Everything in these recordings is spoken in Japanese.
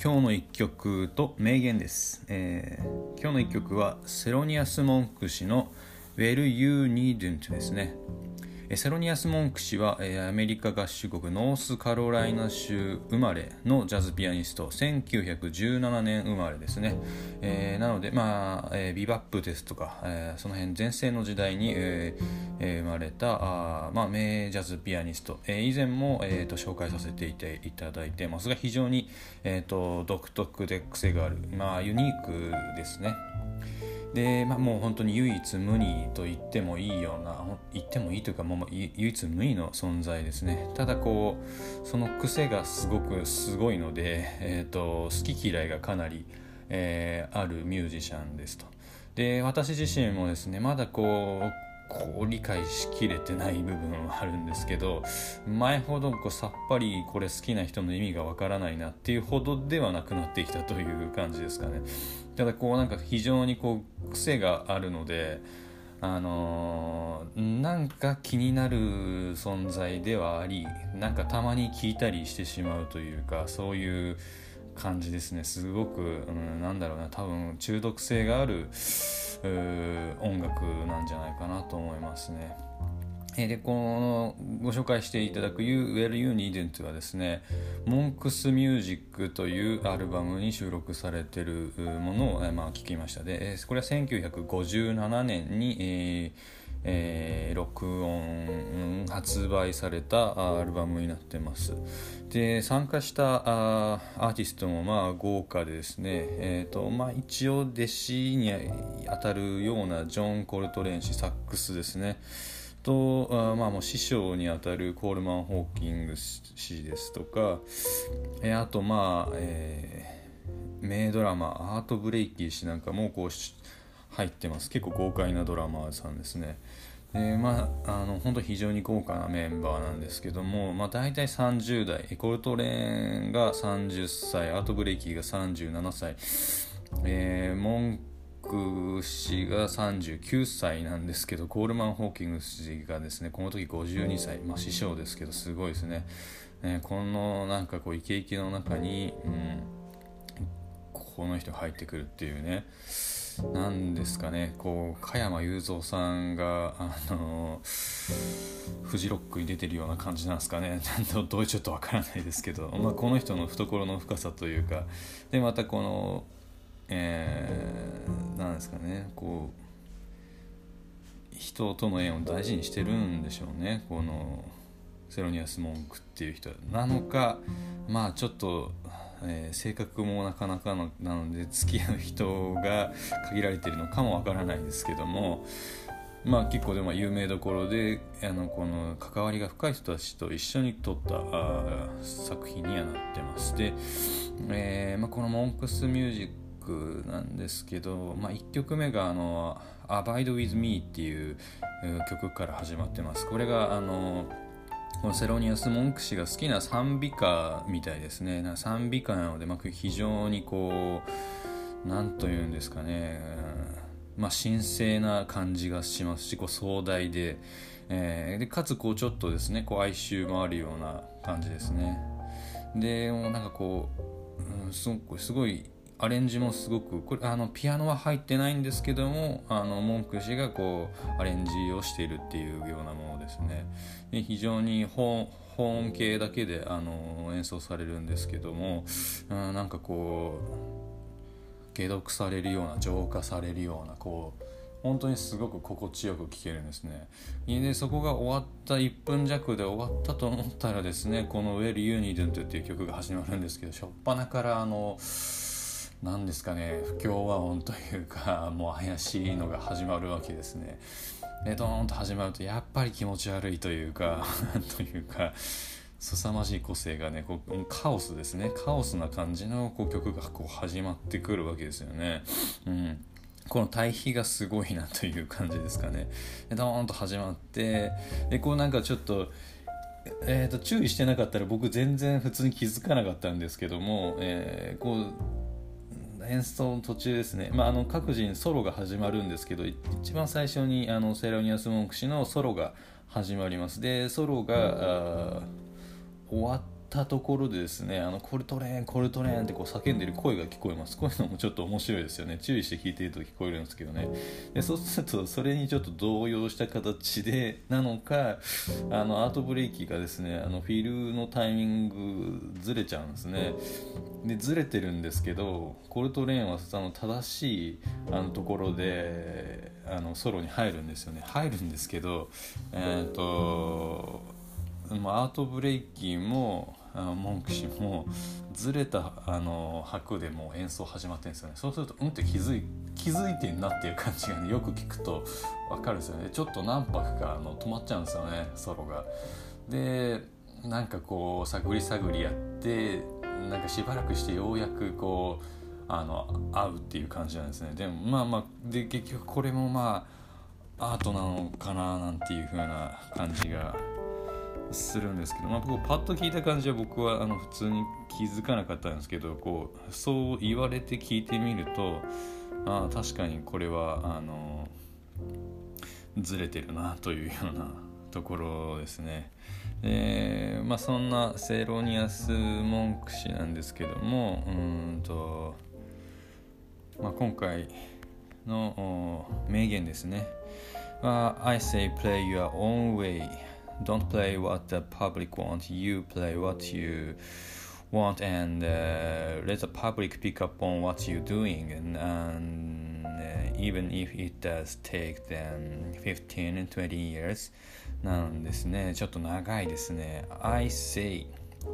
今日の一曲と名言です、えー、今日の一曲はセロニアス・モンク氏の Well You Needn't ですね。セロニアス・モンク氏はアメリカ合衆国ノースカロライナ州生まれのジャズピアニスト1917年生まれですね、えー、なので、まあえー、ビバップですとか、えー、その辺前世の時代に、えー、生まれたあ、まあ、名ジャズピアニスト、えー、以前も、えーと、紹介させていただいてますが非常に、えーと独特で癖がある、まあ、ユニークですね。で、まあ、もう本当に唯一無二と言ってもいいような言ってもいいというかもう唯一無二の存在ですね。ただこうその癖がすごくすごいので、えーと、好き嫌いがかなり、えー、あるミュージシャンですと。で私自身もですねまだこうこう理解しきれてない部分はあるんですけど前ほどこうさっぱりこれ好きな人の意味がわからないなっていうほどではなくなってきたという感じですかね。ただこうなんか非常にこう癖があるのであのー、なんか気になる存在ではありなんかたまに聞いたりしてしまうというかそういう感じですね。すごく、うん、なんだろうな。多分中毒性がある音楽なんじゃないかなと思いますね。でこのご紹介していただく「You Well You Needn't」はですね「モンクスミュージック」というアルバムに収録されてるものを、まあ、聞きました。でこれは1957年に、えーえー、録音発売されたアルバムになってます。で参加したアーティストもまあ豪華でですね、えーとまあ、一応弟子に当たるようなジョン・コルトレーン氏サックスですね。とあまあもう師匠にあたるコールマン・ホーキング氏ですとか、えー、あとまあ、えー、名ドラマアート・ブレイキー氏なんかもこう入ってます。結構豪快なドラマーさんですね。でまああの本当非常に豪華なメンバーなんですけども、まあ、大体30代エコルトレーンが30歳アートブレイキーが37歳、えー、モンク氏が39歳なんですけどコールマン・ホーキング氏がですねこの時52歳、まあ、師匠ですけどすごいですね、えー、このなんかこうイケイケの中に、うん、この人入ってくるっていうね。なんですかね。こう加山雄三さんがあのフジロックに出てるような感じなんですかね。どういうちょっとわからないですけど、まあ、この人の懐の深さというか。でまたこのえー、ですかね。こう人との縁を大事にしてるんでしょうね。このセロニアス・モンクっていう人。なのかまあちょっとえー、性格もなかなかのなので付き合う人が限られているのかもわからないですけどもまあ結構でも有名どころであのこの関わりが深い人たちと一緒に撮ったあ作品にはなってまして、えーまあ、この「モンクスミュージック」なんですけど、まあ、1曲目があの「Abide with Me」っていう曲から始まってます。これがあのこのセロニアス・モンク氏が好きな賛美歌みたいですね。賛美歌なので、まあ、非常にこう何と言うんですかね、まあ、神聖な感じがしますしこう壮大で,、えー、でかつこうちょっとですねこう哀愁もあるような感じですね。でなんかこう、うん、すごくすごいアレンジもすごくこれあのピアノは入ってないんですけどもあのモンク氏がこうアレンジをしているっていうようなものですね。で非常に保音系だけであの演奏されるんですけども、うん、なんかこう解読されるような浄化されるようなこう本当にすごく心地よく聴けるんですね。でそこが終わった1分弱で終わったと思ったらですねこの「Well You Need t っていう曲が始まるんですけど初っ端からあの何ですかね不協和音というかもう怪しいのが始まるわけですねでドーンと始まるとやっぱり気持ち悪いというか というか凄まじい個性がねこうカオスですねカオスな感じのこう曲がこう始まってくるわけですよね。うんこの対比がすごいなという感じですかね。ドーンと始まってでこうなんかちょっとえー、と注意してなかったら僕全然普通に気づかなかったんですけども、えー、こう演奏の途中ですね、まあ、あの各人ソロが始まるんですけど一番最初にあのセラニアス・モンク氏のソロが始まります。でソロが終わっったところでですねあのコルトレーンコルトレーンってこう叫んでる声が聞こえます。こういうのもちょっと面白いですよね。注意して聞いていると聞こえるんですけどね。でそうするとそれにちょっと動揺した形でなのかあのアートブレーキがですねあのフィルのタイミングずれちゃうんですね。でずれてるんですけどコルトレーンはあの正しいあのところであのソロに入るんですよね。入るんですけどえっ、ー、とアートブレイキーも文句氏もずれたあの拍でも演奏始まってるんですよね。そうするとうんって気づい気づいてんなっていう感じがねよく聞くと分かるんですよね。ちょっと何拍かあの止まっちゃうんですよねソロが。でなんかこう探り探りやってなんかしばらくしてようやくこうあの合うっていう感じなんですね。でもまあまあで結局これもまあアートなのかななんていう風な感じがするんですけど、まあ、僕パッと聞いた感じは僕はあの普通に気づかなかったんですけどこうそう言われて聞いてみるとあ確かにこれはあのずれてるなというようなところですね。えまあ、そんなセロニアス・モンク氏なんですけどもうんと、まあ、今回の名言ですね。I say play your own way don't play what the public wants you play what you want and uh, let the public pick up on what you're doing and, and uh, even if it does take them 15 and 20 years なんですねちょっと長いですね I say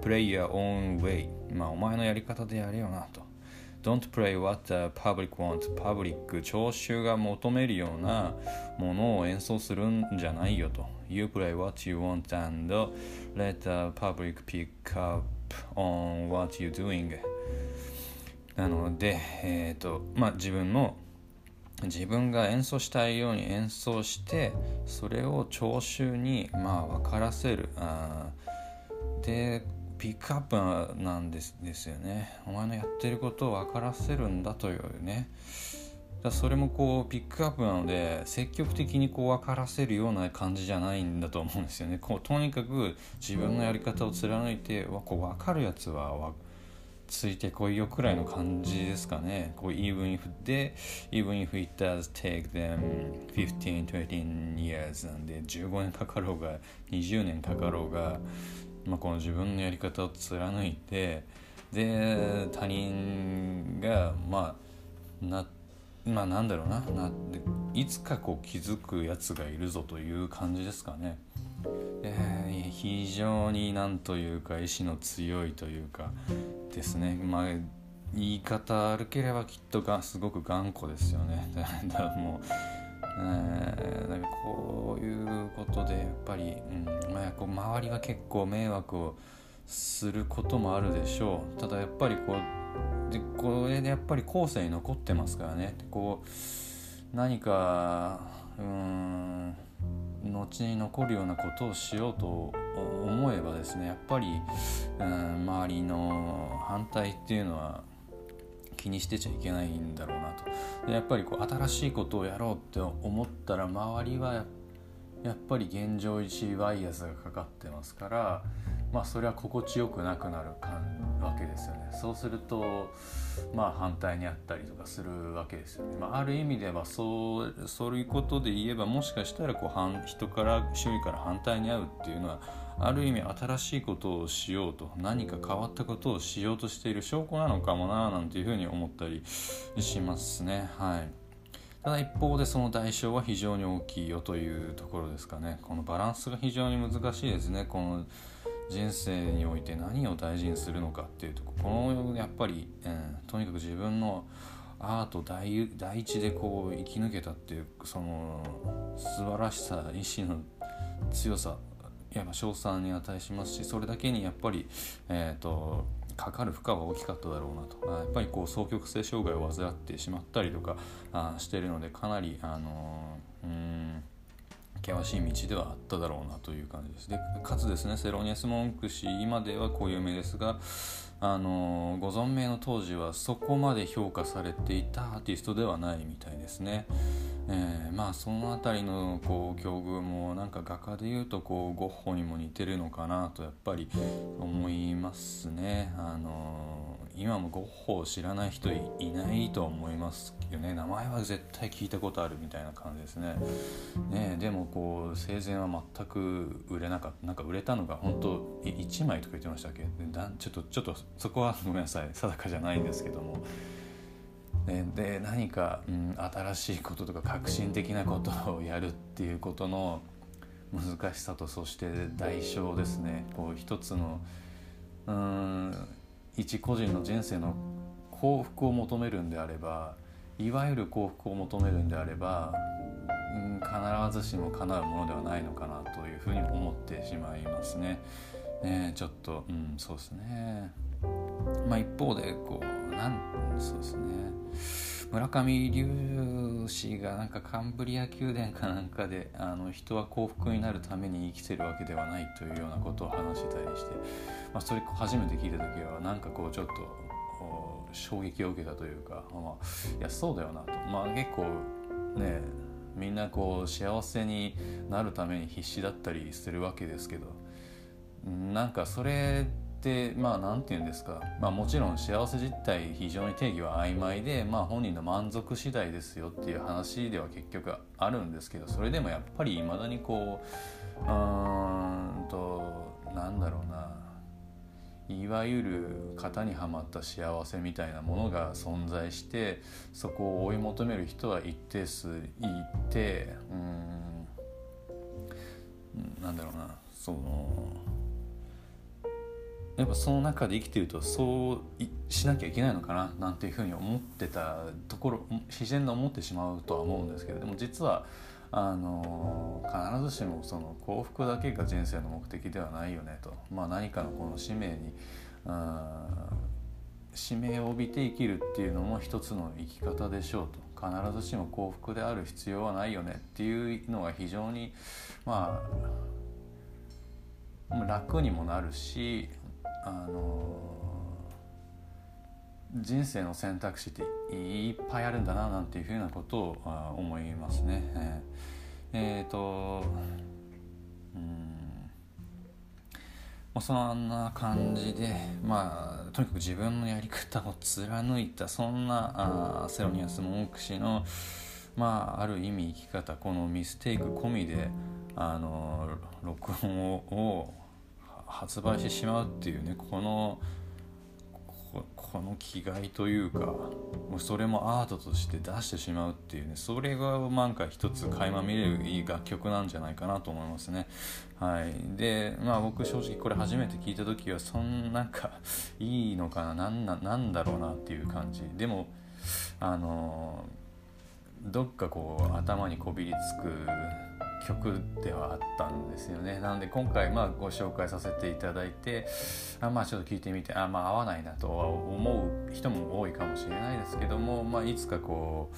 play your own way まあお前のやり方でやれよなと Don't play what the public wants public 聴衆が求めるようなものを演奏するんじゃないよと You play what you want and let the public pick up on what you're doing なので、えーとまあ、自分の自分が演奏したいように演奏してそれを聴衆にまあ分からせるあでピックアップなんですですよね。お前のやってることを分からせるんだというね。だそれもこうピックアップなので積極的にこう分からせるような感じじゃないんだと思うんですよね。こうとにかく自分のやり方を貫いてわこう分かるやつはついてこいよくらいの感じですかね。こう even if で even if it does take them 15 20 years なんで15年かかろうが20年かかろうがまあ、この自分のやり方を貫いてで他人がまあなまあなんだろうなないつかこう気づくやつがいるぞという感じですかね。えー、非常になんというか意志の強いというかですねまあ言い方悪ければきっとがすごく頑固ですよね。だからもうえー、なんこういうことでやっぱり、うんまあ、こう周りは結構迷惑をすることもあるでしょう。ただやっぱりこうでこれでやっぱり後世に残ってますからね。こう何かうん後に残るようなことをしようと思えばですねやっぱり、うん、周りの反対っていうのは気にしてちゃいけないんだろうなと。でやっぱりこう新しいことをやろうって思ったら周りはやっやっぱり現状維持バイアスがかかってますからまあそれは心地よくなくなるわけですよね。そうするとまあ反対にあったりとかするわけですよね、まあ、ある意味ではそうそういうことで言えばもしかしたらこう反人から周囲から反対に遭うっていうのはある意味新しいことをしようと何か変わったことをしようとしている証拠なのかもななんていうふうに思ったりしますね。はい。ただ一方でその代償は非常に大きいよというところですかね。このバランスが非常に難しいですね。この人生において何を大事にするのかっていうとこのやっぱり、うん、とにかく自分のアート第第一でこう生き抜けたっていうその素晴らしさ意志の強さやっぱ賞賛に値しますしそれだけにやっぱりえっ、ー、とかかる負荷は大きかっただろうなとやっぱりこう双極性障害を患ってしまったりとかあしてるのでかなりあのうん険しい道ではあっただろうなという感じですでかつですねセロニアス・モンク氏今では固有名ですがあのご存命の当時はそこまで評価されていたアーティストではないみたいですね。えー、まあその辺りのこう境遇もなんか画家でいうとこうゴッホにも似てるのかなとやっぱり思いますね。あの今もゴッホを知らない人いないと思いますよね。名前は絶対聞いたことあるみたいな感じですね。ねでもこう生前は全く売れなかったなんか売れたのが本当1枚とか言ってましたっけ？ちょっとちょっとそこはごめんなさい。定かじゃないんですけども。で何か、うん、新しいこととか革新的なことをやるっていうことの難しさとそして代償ですねこう一つのうん一個人の人生の幸福を求めるんであればいわゆる幸福を求めるんであれば、うん、必ずしも叶うものではないのかなというふうに思ってしまいますね。ねちょっと、うん、そうですね。まあ一方でこうなんそうですね。村上龍氏がなんかカンブリア宮殿かなんかであの人は幸福になるために生きてるわけではないというようなことを話したりして、まあ、それ初めて聞いた時はなんかこうちょっと衝撃を受けたというか、まあ、いやそうだよなと、まあ、結構ねみんなこう幸せになるために必死だったりするわけですけどなんかそれってまあ何て言うんですか、まあ、もちろん幸せ実態非常に定義は曖昧で、まあ、本人の満足次第ですよっていう話では結局あるんですけどそれでもやっぱりいまだにこううんとなんだろうな。いわゆる型にはまった幸せみたいなものが存在してそこを追い求める人は一定数いてうんなんだろうな。そのやっぱその中で生きてるとそうしなきゃいけないのかななんていうふうに思ってたところ自然に思ってしまうとは思うんですけれども実はあの必ずしもその幸福だけが人生の目的ではないよねと、まあ、何かのこの使命に使命を帯びて生きるっていうのも一つの生き方でしょうと。必ずしも幸福である必要はないよねっていうのが非常にまあ楽にもなるしあの人生の選択肢っていっぱいあるんだななんていうふうなことを思いますね。えー、えー、とうんまあ、そんな感じで、まあ、とにかく自分のやり方を貫いたそんなあセロニアス・モンク氏の、まあ、ある意味生き方このミステイク込みであの録音を発売してしまうっていうねこのこの気概というかもうそれもアートとして出してしまうっていうねそれがなんか一つ垣間見れるいい楽曲なんじゃないかなと思いますね。はい。でまあ僕正直これ初めて聞いた時はそんなんか いいのかななんななんだろうなっていう感じ。でもあのどっかこう頭にこびりつく曲ではあったんですよね。なので今回まあご紹介させていただいてあまあちょっと聞いてみてあまあ合わないなとは思う人も多いかもしれないですけども、まあ、いつかこ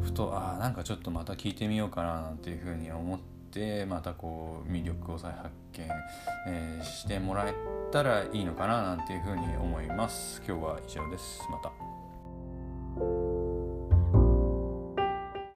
うふとあなんかちょっとまた聞いてみようかななんていうふうに思ってまたこう魅力を再発見、えー、してもらえたらいいのかななんていうふうに思います。今日は以上です。また。